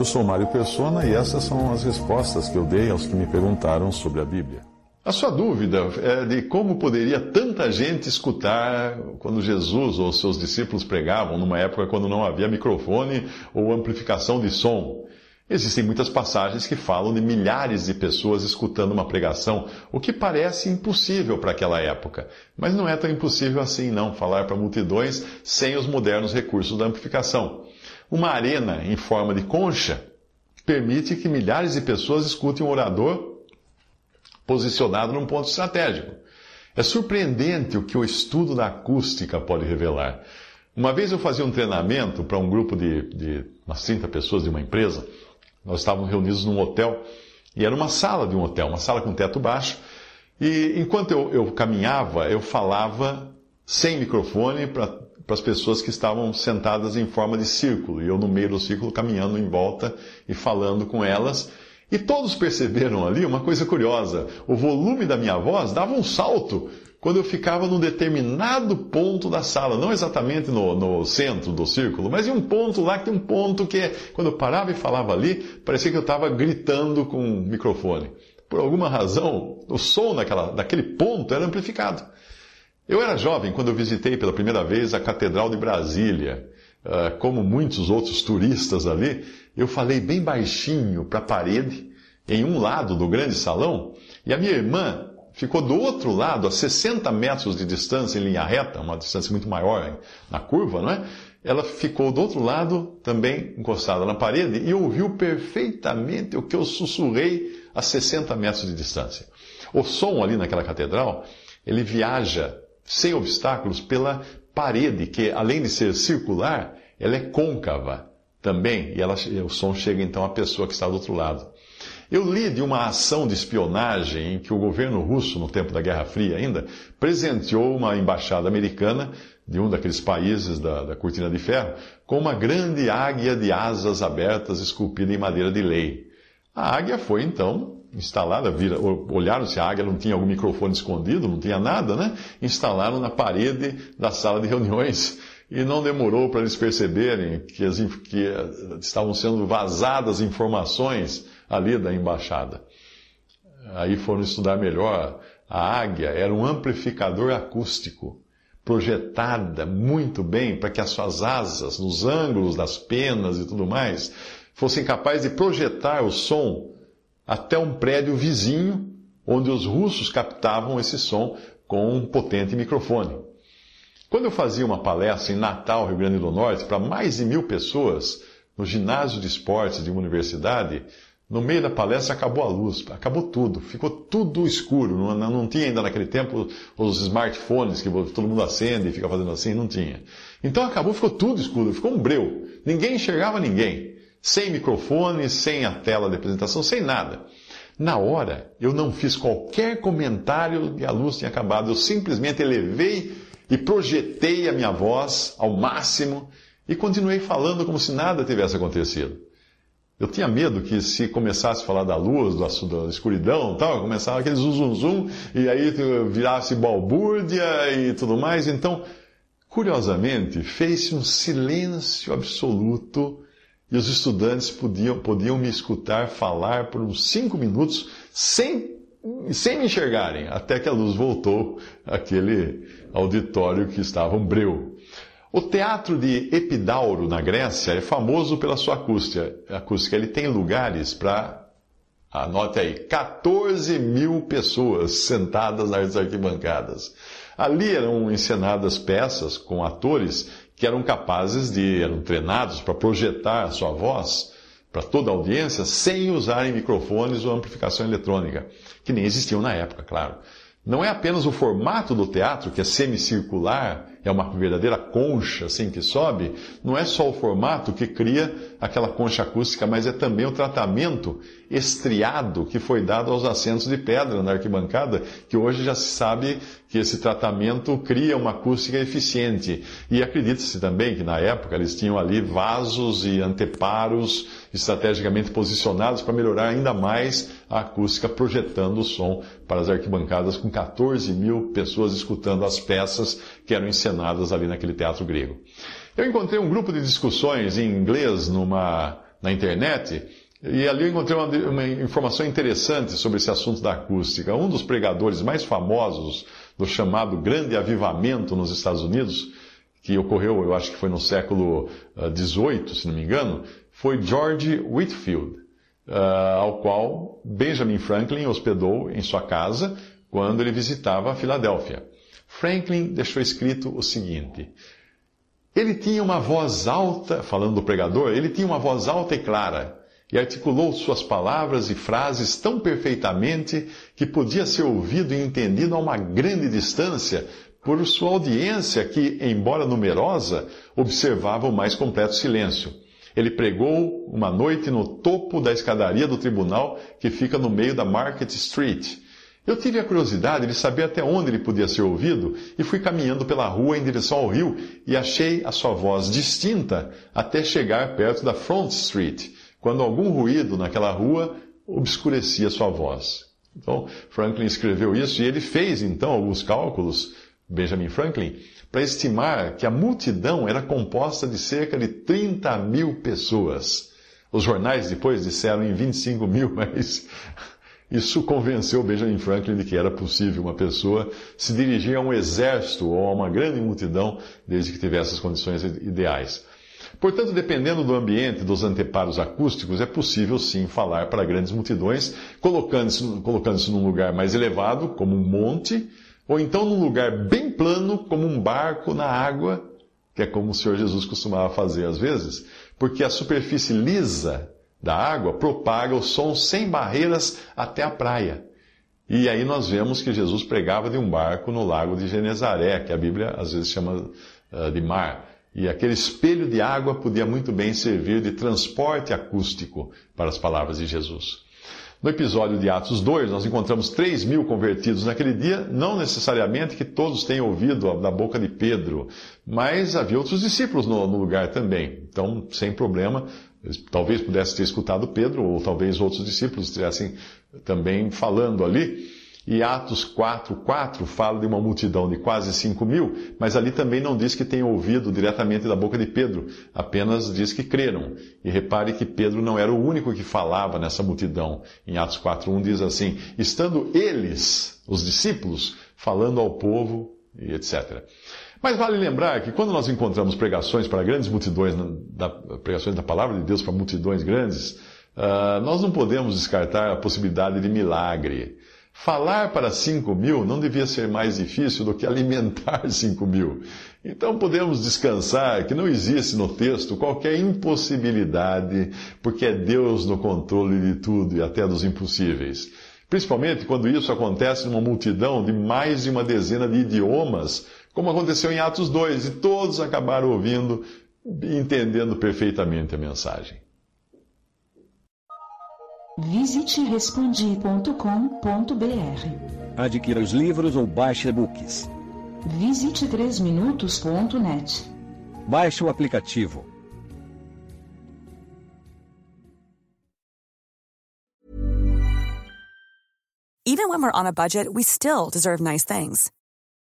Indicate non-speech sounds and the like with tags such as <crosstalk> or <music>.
Eu sou Mário Persona e essas são as respostas que eu dei aos que me perguntaram sobre a Bíblia. A sua dúvida é de como poderia tanta gente escutar quando Jesus ou seus discípulos pregavam, numa época quando não havia microfone ou amplificação de som. Existem muitas passagens que falam de milhares de pessoas escutando uma pregação, o que parece impossível para aquela época. Mas não é tão impossível assim, não, falar para multidões sem os modernos recursos da amplificação. Uma arena em forma de concha permite que milhares de pessoas escutem um orador posicionado num ponto estratégico. É surpreendente o que o estudo da acústica pode revelar. Uma vez eu fazia um treinamento para um grupo de, de umas 30 pessoas de uma empresa. Nós estávamos reunidos num hotel e era uma sala de um hotel, uma sala com teto baixo. E enquanto eu, eu caminhava, eu falava sem microfone para as pessoas que estavam sentadas em forma de círculo. E eu no meio do círculo caminhando em volta e falando com elas. E todos perceberam ali uma coisa curiosa: o volume da minha voz dava um salto quando eu ficava num determinado ponto da sala, não exatamente no, no, centro do círculo, mas em um ponto lá que tem um ponto que, quando eu parava e falava ali, parecia que eu estava gritando com um microfone. Por alguma razão, o som daquela, daquele ponto era amplificado. Eu era jovem quando eu visitei pela primeira vez a Catedral de Brasília. Uh, como muitos outros turistas ali, eu falei bem baixinho para a parede, em um lado do grande salão, e a minha irmã ficou do outro lado, a 60 metros de distância em linha reta, uma distância muito maior na curva, não é? Ela ficou do outro lado, também encostada na parede, e ouviu perfeitamente o que eu sussurrei a 60 metros de distância. O som ali naquela catedral, ele viaja sem obstáculos pela parede, que além de ser circular, ela é côncava também, e ela, o som chega então à pessoa que está do outro lado. Eu li de uma ação de espionagem em que o governo russo, no tempo da Guerra Fria ainda, presenteou uma embaixada americana de um daqueles países da, da cortina de ferro com uma grande águia de asas abertas esculpida em madeira de lei. A águia foi então instalada, vira, olharam se a águia não tinha algum microfone escondido, não tinha nada, né? Instalaram na parede da sala de reuniões e não demorou para eles perceberem que, as, que eh, estavam sendo vazadas informações ali da embaixada. Aí foram estudar melhor. A águia era um amplificador acústico, projetada muito bem para que as suas asas, nos ângulos das penas e tudo mais, fossem capazes de projetar o som até um prédio vizinho, onde os russos captavam esse som com um potente microfone. Quando eu fazia uma palestra em Natal, Rio Grande do Norte, para mais de mil pessoas, no ginásio de esportes de uma universidade, no meio da palestra acabou a luz, acabou tudo, ficou tudo escuro. Não, não tinha ainda naquele tempo os smartphones que todo mundo acende e fica fazendo assim, não tinha. Então acabou, ficou tudo escuro, ficou um breu. Ninguém enxergava ninguém. Sem microfone, sem a tela de apresentação, sem nada. Na hora, eu não fiz qualquer comentário e a luz tinha acabado. Eu simplesmente elevei e projetei a minha voz ao máximo e continuei falando como se nada tivesse acontecido. Eu tinha medo que se começasse a falar da luz, da, escuridão tal, começava aquele zum, zum, zum e aí virasse balbúrdia e tudo mais. Então, curiosamente, fez-se um silêncio absoluto e os estudantes podiam, podiam me escutar falar por uns cinco minutos sem sem me enxergarem, até que a luz voltou àquele auditório que estava um breu. O teatro de Epidauro, na Grécia, é famoso pela sua acústica. acústica. Ele tem lugares para, anote aí, 14 mil pessoas sentadas nas arquibancadas. Ali eram encenadas peças com atores que eram capazes de, eram treinados para projetar a sua voz para toda a audiência sem usarem microfones ou amplificação eletrônica, que nem existiam na época, claro. Não é apenas o formato do teatro, que é semicircular é uma verdadeira concha assim que sobe, não é só o formato que cria aquela concha acústica, mas é também o tratamento estriado que foi dado aos assentos de pedra na arquibancada, que hoje já se sabe que esse tratamento cria uma acústica eficiente. E acredita-se também que na época eles tinham ali vasos e anteparos estrategicamente posicionados para melhorar ainda mais a acústica, projetando o som para as arquibancadas com 14 mil pessoas escutando as peças que eram encenadas ali naquele teatro grego. Eu encontrei um grupo de discussões em inglês numa, na internet e ali eu encontrei uma, uma, informação interessante sobre esse assunto da acústica. Um dos pregadores mais famosos do chamado Grande Avivamento nos Estados Unidos, que ocorreu, eu acho que foi no século XVIII, uh, se não me engano, foi George Whitfield, uh, ao qual Benjamin Franklin hospedou em sua casa quando ele visitava a Filadélfia. Franklin deixou escrito o seguinte: ele tinha uma voz alta, falando do pregador, ele tinha uma voz alta e clara e articulou suas palavras e frases tão perfeitamente que podia ser ouvido e entendido a uma grande distância por sua audiência que, embora numerosa, observava o mais completo silêncio. Ele pregou uma noite no topo da escadaria do tribunal que fica no meio da Market Street. Eu tive a curiosidade de saber até onde ele podia ser ouvido e fui caminhando pela rua em direção ao rio e achei a sua voz distinta até chegar perto da Front Street quando algum ruído naquela rua obscurecia sua voz. Então, Franklin escreveu isso e ele fez então alguns cálculos, Benjamin Franklin, para estimar que a multidão era composta de cerca de 30 mil pessoas. Os jornais depois disseram em 25 mil, <laughs> mas isso convenceu Benjamin Franklin de que era possível uma pessoa se dirigir a um exército ou a uma grande multidão desde que tivesse as condições ideais. Portanto, dependendo do ambiente, dos anteparos acústicos, é possível sim falar para grandes multidões, colocando-se colocando num lugar mais elevado, como um monte, ou então num lugar bem plano, como um barco na água, que é como o Senhor Jesus costumava fazer às vezes, porque a superfície lisa da água propaga o som sem barreiras até a praia. E aí nós vemos que Jesus pregava de um barco no lago de Genezaré, que a Bíblia às vezes chama uh, de mar. E aquele espelho de água podia muito bem servir de transporte acústico para as palavras de Jesus. No episódio de Atos 2, nós encontramos 3 mil convertidos naquele dia, não necessariamente que todos tenham ouvido da boca de Pedro, mas havia outros discípulos no, no lugar também. Então, sem problema, talvez pudesse ter escutado Pedro, ou talvez outros discípulos estivessem também falando ali. E Atos 4, 4 fala de uma multidão de quase 5 mil, mas ali também não diz que tenham ouvido diretamente da boca de Pedro, apenas diz que creram. E repare que Pedro não era o único que falava nessa multidão. Em Atos 4, 1 diz assim: estando eles, os discípulos, falando ao povo, e etc. Mas vale lembrar que quando nós encontramos pregações para grandes multidões, da, pregações da palavra de Deus para multidões grandes, uh, nós não podemos descartar a possibilidade de milagre. Falar para 5 mil não devia ser mais difícil do que alimentar <laughs> 5 mil. Então podemos descansar que não existe no texto qualquer impossibilidade, porque é Deus no controle de tudo e até dos impossíveis. Principalmente quando isso acontece numa multidão de mais de uma dezena de idiomas, como aconteceu em Atos 2, e todos acabaram ouvindo e entendendo perfeitamente a mensagem. Visite respondi.com.br. Adquira os livros ou baixe e-books. Visite 3minutos.net. Baixe o aplicativo. Even when we're on a budget, we still deserve nice things.